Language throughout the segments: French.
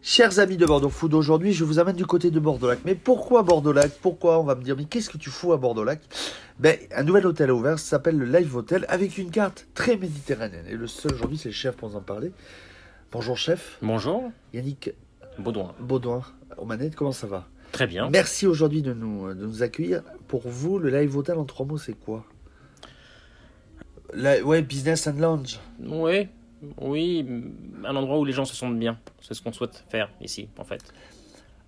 Chers amis de Bordeaux Food, aujourd'hui je vous amène du côté de Bordeaux-Lac. Mais pourquoi Bordeaux-Lac Pourquoi On va me dire, mais qu'est-ce que tu fous à Bordeaux-Lac ben, Un nouvel hôtel a ouvert, ça s'appelle le Live Hotel, avec une carte très méditerranéenne. Et le seul aujourd'hui, c'est le chef pour nous en parler. Bonjour chef. Bonjour. Yannick Baudouin. Baudouin, aux manettes, comment ça va? Très bien. Merci aujourd'hui de nous, de nous accueillir. Pour vous, le Live Hotel en trois mots, c'est quoi? La- Ouais, business and lounge. Oui, oui, un endroit où les gens se sentent bien. C'est ce qu'on souhaite faire ici, en fait.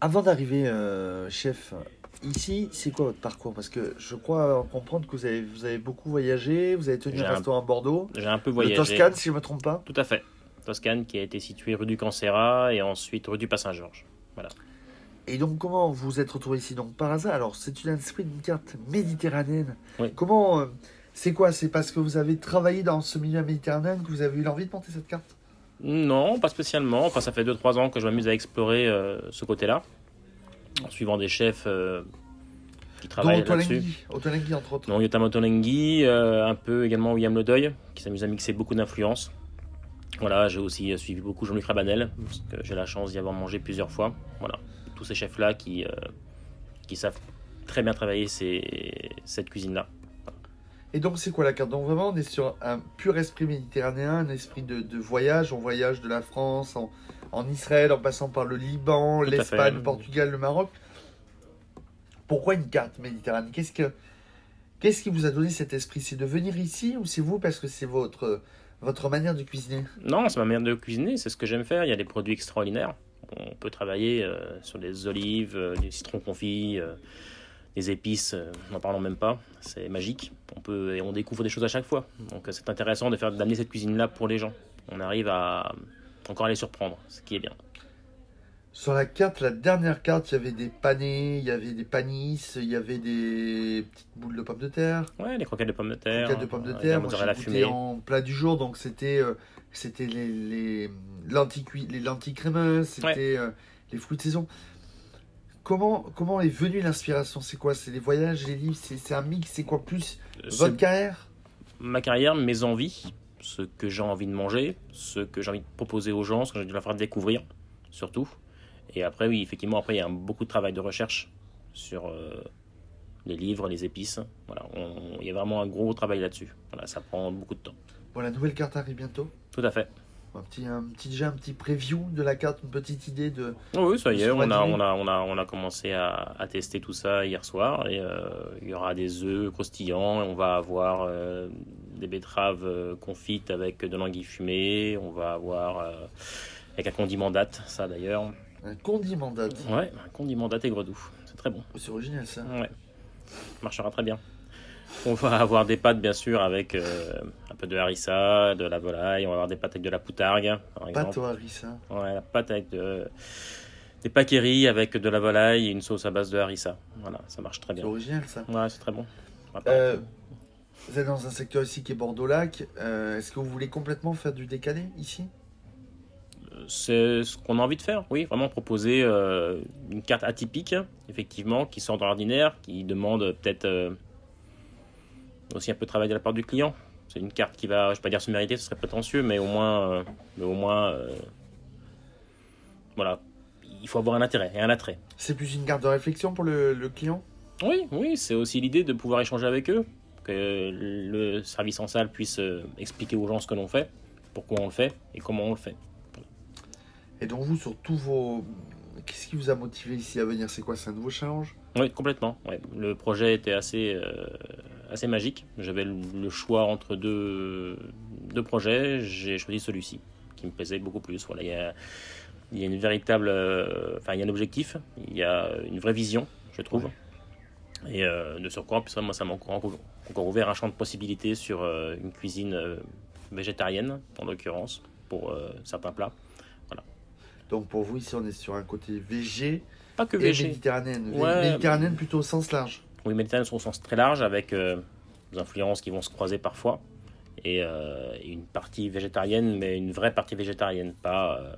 Avant d'arriver, euh, chef, ici, c'est quoi votre parcours? Parce que je crois comprendre que vous avez, vous avez beaucoup voyagé, vous avez tenu un restaurant à Bordeaux, J'ai un peu le voyagé. Toscane, si je ne me trompe pas. Tout à fait. Toscane qui a été situé rue du Cancera et ensuite rue du Pas-Saint-Georges. Et donc, comment vous vous êtes retrouvé ici? Donc, par hasard, alors, c'est une esprit d'une carte méditerranéenne. Oui. Comment. euh, c'est quoi C'est parce que vous avez travaillé dans ce milieu méditerranéen que vous avez eu l'envie de monter cette carte? Non, pas spécialement. Enfin, ça fait 2-3 ans que je m'amuse à explorer euh, ce côté-là, en suivant des chefs euh, qui travaillent là-dessus. Otolenghi, entre autres. Non, Yotam Otolenghi, euh, un peu également William Ledeuil, qui s'amuse à mixer beaucoup d'influences. Voilà, j'ai aussi suivi beaucoup Jean-Luc Rabanel, parce que j'ai la chance d'y avoir mangé plusieurs fois. Voilà, tous ces chefs-là qui, qui savent très bien travailler ces- cette cuisine-là. Et donc, c'est quoi la carte? Donc, vraiment, on est sur un pur esprit méditerranéen, un esprit de, de voyage. On voyage de la France en, en Israël, en passant par le Liban, l'Espagne, le Portugal, le Maroc. Pourquoi une carte méditerranéenne? Qu'est-ce que Qu'est-ce qui vous a donné cet esprit? C'est de venir ici ou c'est vous parce que c'est votre, votre manière de cuisiner? Non, c'est ma manière de cuisiner, c'est ce que j'aime faire. Il y a des produits extraordinaires. On peut travailler euh, sur des olives, euh, du citron confit, euh, des épices, euh, n'en parlons même pas. C'est magique. On peut et on découvre des choses à chaque fois. Donc euh, c'est intéressant de faire d'amener cette cuisine-là pour les gens. On arrive à encore à les surprendre, ce qui est bien. Sur la carte, la dernière carte, il y avait des panés, il y avait des panisses, il y avait des petites boules de pommes de terre. Ouais, les croquettes de pommes de terre, Croquettes de pommes de euh, terre, la moi goûté fumée. en plat du jour, donc c'était euh, c'était les, les, lentilles, les lentilles crémeuses, c'était euh, les fruits de saison. Comment, comment est venue l'inspiration? C'est quoi? C'est les voyages, les livres, c'est un mix, c'est quoi plus? Votre carrière? ma carrière, mes envies, ce que j'ai envie de manger, ce que j'ai envie de proposer aux gens, ce que j'ai envie de leur faire découvrir, surtout. Et après, oui, effectivement, après, il y a un- beaucoup de travail de recherche sur euh, les livres, les épices. Voilà, on- il y a vraiment un gros travail là-dessus. Voilà, ça prend beaucoup de temps. Bon, la nouvelle carte arrive bientôt. Tout à fait. Un petit, un petit, déjà un petit preview de la carte, une petite idée de... Oh oui, ça y est, on a, on, a, on, a, on a commencé à, à tester tout ça hier soir. Et euh, il y aura des œufs croustillants. On va avoir euh, des betteraves euh, confites avec de l'anguille fumée. On va avoir euh, avec un condiment date, ça d'ailleurs. Un condiment date. Ouais, un condiment date aigre doux. C'est très bon. C'est original ça. Ouais, marchera très bien. On va avoir des pâtes, bien sûr, avec euh, un peu de harissa, de la volaille. On va avoir des pâtes avec de la poutargue, par exemple. Pâte au harissa. Ouais, la pâte avec de- des paqueries avec de la volaille et une sauce à base de harissa. Voilà, ça marche très C'est bien. original ça. Ouais, c'est très bon. Euh, vous êtes dans un secteur ici qui est Bordeaux-Lac. Euh, Est-ce que vous voulez complètement faire du décalé ici? C'est ce qu'on a envie de faire, oui, vraiment proposer euh, une carte atypique, effectivement, qui sort de l'ordinaire, qui demande peut-être aussi un peu de travail de la part du client. C'est une carte qui va, je ne vais pas dire se mériter, ce serait prétentieux, mais au moins, euh, mais au moins euh, voilà, il faut avoir un intérêt et un attrait. C'est plus une carte de réflexion pour le, le client? Oui, oui, c'est aussi l'idée de pouvoir échanger avec eux, que le service en salle puisse euh, expliquer aux gens ce que l'on fait, pourquoi on le fait et comment on le fait. Et donc vous, sur tous vos... Qu'est-ce qui vous a motivé ici à venir? C'est quoi? C'est un nouveau challenge? Oui, complètement. ouais. Le projet était assez, euh, assez magique. J'avais le, choix entre deux, deux projets. J'ai choisi celui-ci, qui me plaisait beaucoup plus. Voilà, il y a, il y a une véritable, euh, enfin, il y a un objectif, il y a une vraie vision, je trouve. Et euh, de surcroît, puis ça, moi, ça m'a encore, encore ouvert un champ de possibilités sur euh, une cuisine végétarienne, en l'occurrence, pour certains plats. Donc pour vous, ici, on est sur un côté végé Pas que et végé. méditerranéenne. Vé- Ouais. Méditerranéenne plutôt au sens large. Oui, méditerranéenne au sens très large, avec euh, des influences qui vont se croiser parfois. Et euh, une partie végétarienne, mais une vraie partie végétarienne, pas, euh,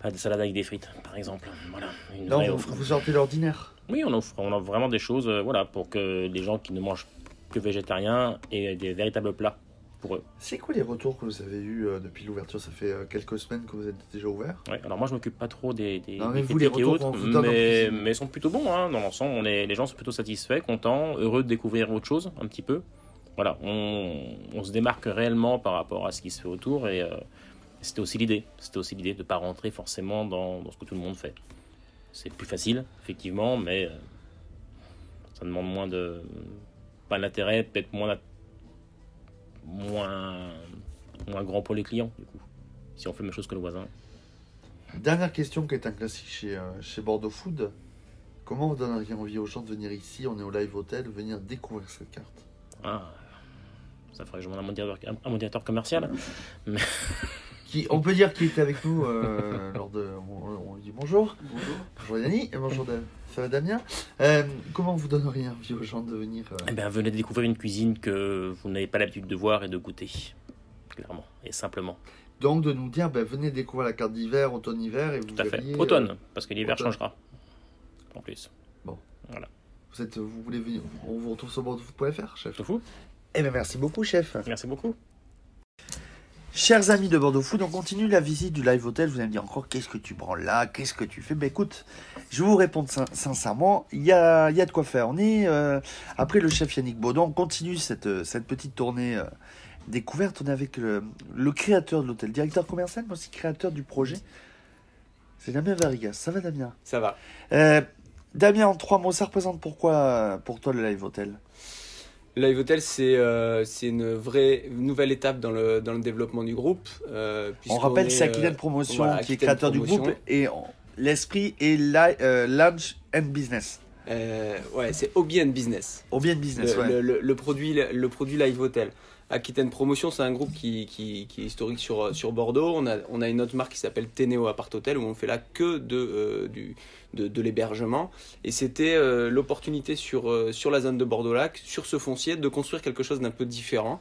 pas de salade avec des frites, par exemple. Voilà, une Non, vraie vous, offre. vous sortez l'ordinaire. Oui, on offre, on offre vraiment des choses, euh, voilà, pour que les gens qui ne mangent que végétarien aient des véritables plats pour eux. C'est quoi les retours que vous avez eus euh, depuis l'ouverture? Ça fait euh, quelques semaines que vous êtes déjà ouvert? Ouais, alors moi je m'occupe pas trop des, des, Non, des vous, les et autres, mais, mais ils sont plutôt bons hein, dans l'ensemble. Les gens sont plutôt satisfaits, contents, heureux de découvrir autre chose un petit peu. Voilà, on, on se démarque réellement par rapport à ce qui se fait autour et euh, c'était aussi l'idée. C'était aussi l'idée de ne pas rentrer forcément dans, dans ce que tout le monde fait. C'est plus facile, effectivement, mais euh, ça demande moins de. Pas d'intérêt, peut-être moins, d'int- moins, moins grand pour les clients, du coup, si on fait la même chose que le voisin. Dernière question qui est un classique chez, euh, chez Bordeaux Food. Comment vous donneriez envie aux gens de venir ici On est au Live Hotel, venir découvrir cette carte? Ah, ça ferait que je demande à mon directeur, à mon directeur commercial. Qui, on peut dire qu'il était avec nous euh, lors de. On, on lui dit bonjour. Bonjour. Bonjour Yanni et bonjour Dave. Ça va Damien Euh, Comment vous donneriez envie aux gens de venir euh, Eh bien, venez découvrir une cuisine que vous n'avez pas l'habitude de voir et de goûter. Clairement et simplement. Donc de nous dire, ben, venez découvrir la carte d'hiver, automne-hiver et vous Tout à fait. verriez, euh, Automne, parce que l'hiver automne. changera. En plus. vous, êtes, vous voulez venir On vous retrouve sur bordeauxfood.fr, chef. Tout fou. Eh bien merci beaucoup, chef. Merci beaucoup. Chers amis de Bordeaux Food, on continue la visite du live hotel. Vous allez me dire encore qu'est-ce que tu prends là, qu'est-ce que tu fais? Ben écoute, je vais vous répondre sin- sincèrement, il y a, y a de quoi faire. On est euh, après le chef Yannick Baudon, on continue cette, euh, cette petite tournée euh, découverte. On est avec le, le créateur de l'hôtel, directeur commercial, mais aussi créateur du projet. C'est Damien Varigas. Ça va Damien? Ça va. Euh, Damien, en trois mots, ça représente pourquoi pour toi le live hotel? Live Hotel, c'est euh, une vraie nouvelle étape dans le, dans le développement du groupe. euh, On rappelle, est, c'est euh, Aquitaine Promotion voilà, qui est créateur du groupe et l'esprit est euh, Lunch and Business. euh, ouais, c'est Hobby and Business. Au bien business, le, ouais. le- le- le produit, le produit Live Hotel. Aquitaine Promotion, c'est un groupe qui, qui, est historique sur, sur Bordeaux. On a, on a une autre marque qui s'appelle Ténéo Apart Hotel où on fait là que de, euh, du, de, de l'hébergement. Et c'était euh, l'opportunité sur, euh, sur la zone de Bordeaux-Lac, sur ce foncier, de construire quelque chose d'un peu différent.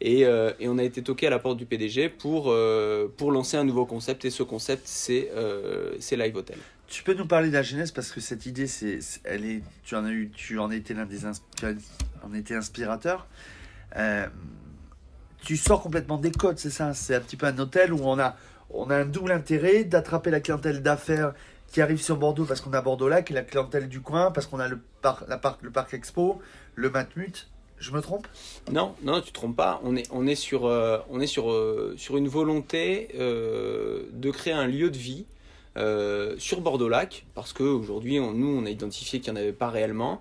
Et, euh, et on a été toqué à la porte du PDG pour, euh, pour lancer un nouveau concept. Et ce concept, c'est euh, c'est Live Hotel. Tu peux nous parler de la jeunesse parce que cette idée, c'est, elle est, tu en as eu, tu en été l'un des tu en été inspirateur. Euh, tu sors complètement des codes, c'est ça. C'est un petit peu un hôtel où on a, on a un double intérêt d'attraper la clientèle d'affaires qui arrive sur Bordeaux parce qu'on a Bordeaux-Lac et la clientèle du coin parce qu'on a le parc, le parc Expo, le Matmut. Je me trompe? Non, non, tu te trompes pas. On est, on est sur, euh, on est sur, euh, sur une volonté euh, de créer un lieu de vie sur Bordeaux-Lac, parce qu'aujourd'hui, nous, on a identifié qu'il n'y en avait pas réellement.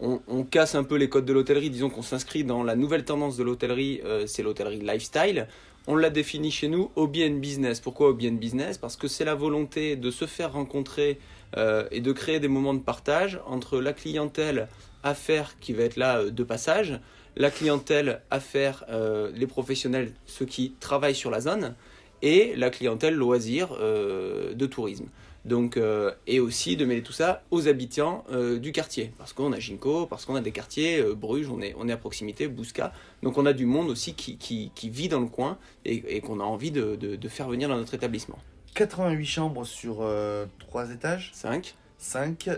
On, casse un peu les codes de l'hôtellerie, disons qu'on s'inscrit dans la nouvelle tendance de l'hôtellerie, euh, c'est l'hôtellerie lifestyle. On l'a défini chez nous, hobby and business. Pourquoi hobby and business? Parce que c'est la volonté de se faire rencontrer euh, et de créer des moments de partage entre la clientèle affaires qui va être là euh, de passage, la clientèle affaires, les professionnels, ceux qui travaillent sur la zone, et la clientèle loisirs de tourisme. Donc, euh, et aussi de mêler tout ça aux habitants euh, du quartier, parce qu'on a Ginko, parce qu'on a des quartiers, euh, Bruges, on est, on est à proximité, Bousca, donc on a du monde aussi qui, qui, qui vit dans le coin et, et qu'on a envie de, de, de faire venir dans notre établissement. 88 chambres sur 3 étages. 5. 5.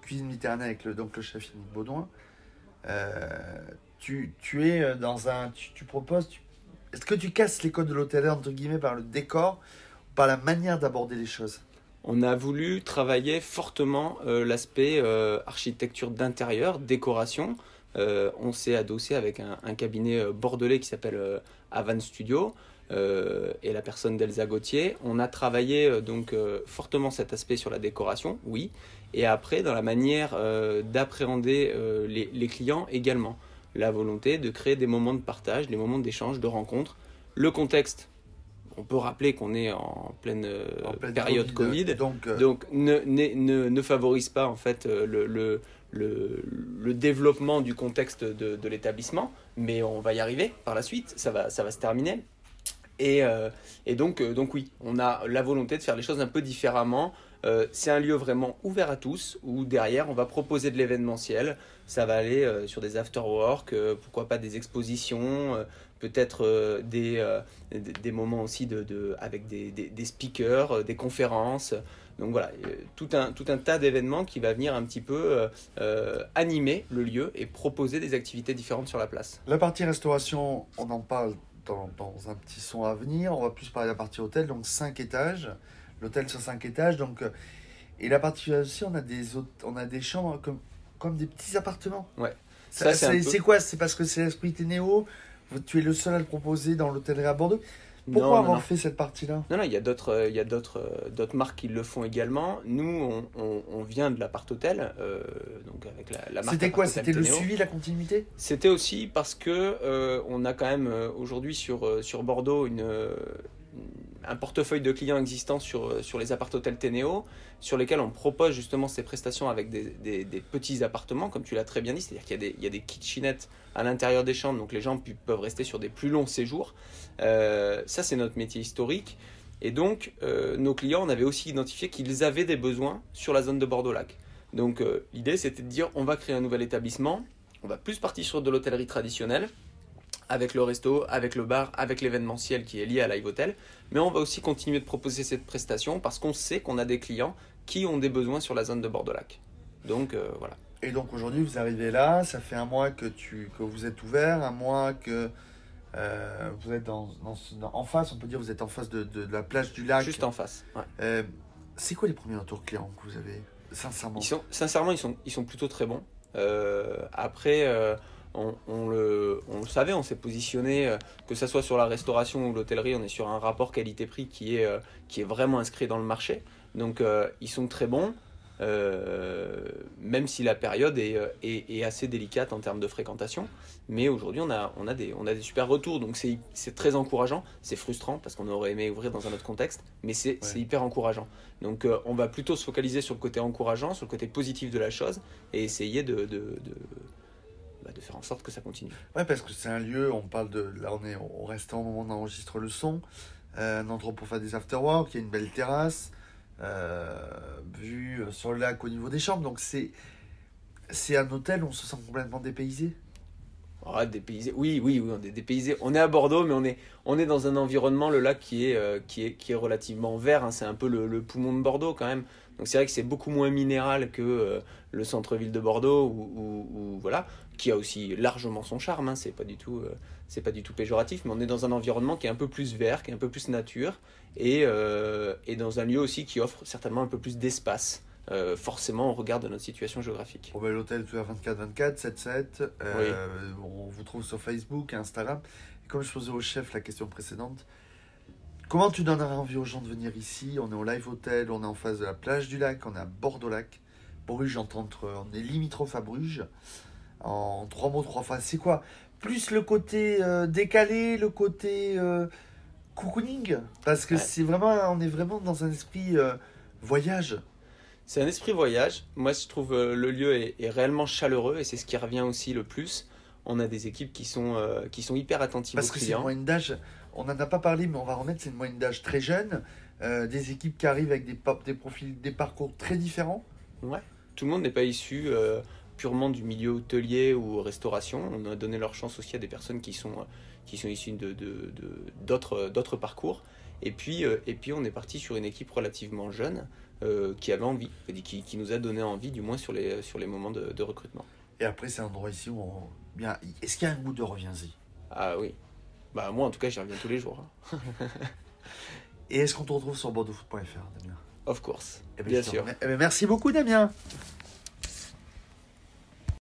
cuisine méditerranéenne avec le, donc le chef Yannick Baudouin. Tu, tu es dans un. Tu, tu proposes. tu- Est-ce que tu casses les codes de l'hôtellerie, entre guillemets, par le décor ou par la manière d'aborder les choses? On a voulu travailler fortement euh, l'aspect euh, architecture d'intérieur, décoration. Euh, on s'est adossé avec un, cabinet bordelais qui s'appelle Avan Studio et la personne d'Elsa Gauthier. On a travaillé donc fortement cet aspect sur la décoration, oui, et après dans la manière d'appréhender les, les clients également. La volonté de créer des moments de partage, des moments d'échange, de rencontre. Le contexte, on peut rappeler qu'on est en pleine, euh, En pleine période Covid. Donc, euh, Donc ne, ne, ne, ne favorise pas en fait euh, le, le, le, le développement du contexte de, de l'établissement, mais on va y arriver par la suite, ça va, ça va se terminer. Et, euh, et donc, donc oui, on a la volonté de faire les choses un peu différemment. Euh, c'est un lieu vraiment ouvert à tous, où derrière on va proposer de l'événementiel. Ça va aller euh, sur des after-work, pourquoi pas des expositions, peut-être des, des moments aussi de, de avec des, des, des, speakers, des conférences. Donc voilà, tout un, tout un tas d'événements qui va venir un petit peu animer le lieu et proposer des activités différentes sur la place. La partie restauration, on en parle dans, dans un petit son à venir. On va plus parler de la partie hôtel, donc 5 étages. L'hôtel sur 5 étages, donc et la partie aussi, on a des, on a des chambres comme, comme des petits appartements. Ouais. Ça, c'est quoi? C'est parce que c'est l'esprit Ténéo Tu es le seul à le proposer dans l'hôtellerie à Bordeaux. Pourquoi avoir fait cette partie-là? Non, non, il y a d'autres, euh, il y a d'autres, euh, d'autres marques qui le font également. Nous, on, on, vient de l'appart hôtel, euh, donc avec la, la marque. C'était quoi? C'était le suivi, la continuité? C'était aussi parce que on a quand même aujourd'hui sur sur Bordeaux une un portefeuille de clients existants sur, euh, sur les appart-hôtels Ténéo, sur lesquels on propose justement ces prestations avec des, des, petits appartements, comme tu l'as très bien dit, c'est-à-dire qu'il y, a des, il y a des kitchenettes à l'intérieur des chambres, donc les gens peuvent rester sur des plus longs séjours. Euh, ça, c'est notre métier historique. Et donc, euh, nos clients, on avait aussi identifié qu'ils avaient des besoins sur la zone de Bordeaux-Lac. Donc, l'idée, c'était de dire, on va créer un nouvel établissement, on va plus partir sur de l'hôtellerie traditionnelle, avec le resto, avec le bar, avec l'événementiel qui est lié à Live Hotel. Mais on va aussi continuer de proposer cette prestation parce qu'on sait qu'on a des clients qui ont des besoins sur la zone de Bordeaux-Lac. Donc euh, voilà. Et donc aujourd'hui, vous arrivez là, ça fait un mois que, tu, que vous êtes ouvert, un mois que euh, vous êtes dans, en face, on peut dire vous êtes en face de, de, la plage du lac. Juste en face. Euh, c'est quoi les premiers retours clients que vous avez, sincèrement? Ils sont, Sincèrement, ils sont, ils sont plutôt très bons. après on, le, savait, on s'est positionné, euh, que ce soit sur la restauration ou l'hôtellerie, on est sur un rapport qualité-prix qui, est, euh, qui est vraiment inscrit dans le marché. Donc euh, ils sont très bons, même si la période est, assez délicate en termes de fréquentation. Mais aujourd'hui, on a, on, a des, on a des super retours, donc c'est très encourageant. C'est frustrant parce qu'on aurait aimé ouvrir dans un autre contexte, mais c'est hyper encourageant. Donc on va plutôt se focaliser sur le côté encourageant, sur le côté positif de la chose, et essayer de bah, de faire en sorte que ça continue. Ouais, parce que c'est un lieu, on parle de. Là, on est au restaurant au moment où on enregistre le son. Euh, un endroit pour faire des afterwork, il y a une belle terrasse, euh, vue sur le lac au niveau des chambres. Donc, c'est. C'est un hôtel où on se sent complètement dépaysé. Ah, dépaysé. Oui, oui, oui, on est dépaysé. On est à Bordeaux, mais on est, on est dans un environnement, le lac, qui est, euh, qui est, qui est relativement vert. Hein. C'est un peu le, le, poumon de Bordeaux quand même. Donc c'est vrai que c'est beaucoup moins minéral que euh, le centre-ville de Bordeaux, ou voilà qui a aussi largement son charme, hein, c'est pas du tout euh, c'est pas du tout péjoratif, mais on est dans un environnement qui est un peu plus vert, qui est un peu plus nature, et, euh, et dans un lieu aussi qui offre certainement un peu plus d'espace. Forcément, on regarde notre situation géographique. Bon, ben, L'hôtel tout à 24-24, 7-7. On vous trouve sur Facebook, Instagram. Et comme je posais au chef la question précédente, comment tu donnerais envie aux gens de venir ici? On est au Live Hotel, on est en face de la plage du lac, on est à Bordeaux-Lac. Bruges, entre, on est limitrophe à Bruges en trois mots, trois phrases. C'est quoi? Plus le côté euh, décalé, le côté euh, cocooning? Parce que c'est vraiment, on est vraiment dans un esprit euh, voyage. C'est un esprit voyage. Moi, je trouve le lieu est, réellement chaleureux et c'est ce qui revient aussi le plus. On a des équipes qui sont, qui sont hyper attentives Parce que c'est une d'âge, on n'en a pas parlé, mais on va remettre, c'est une moyenne d'âge très jeune. des équipes qui arrivent avec des, des profils, des parcours très différents. Ouais. Tout le monde n'est pas issu purement du milieu hôtelier ou restauration. On a donné leur chance aussi à des personnes qui sont, qui sont issues de, d'autres, d'autres parcours. Et puis, euh, et puis on est parti sur une équipe relativement jeune euh, qui avait envie, qui, qui, nous a donné envie du moins sur les, sur les moments de, recrutement. Et après, c'est un endroit ici où on... Bien, est-ce qu'il y a un goût de reviens-y? Ah oui. Bah moi en tout cas j'y reviens tous les jours. Hein. Et est-ce qu'on te retrouve sur bordeauxfoot.fr, Damien? Of course, eh ben, bien sûr. Eh ben, merci beaucoup Damien.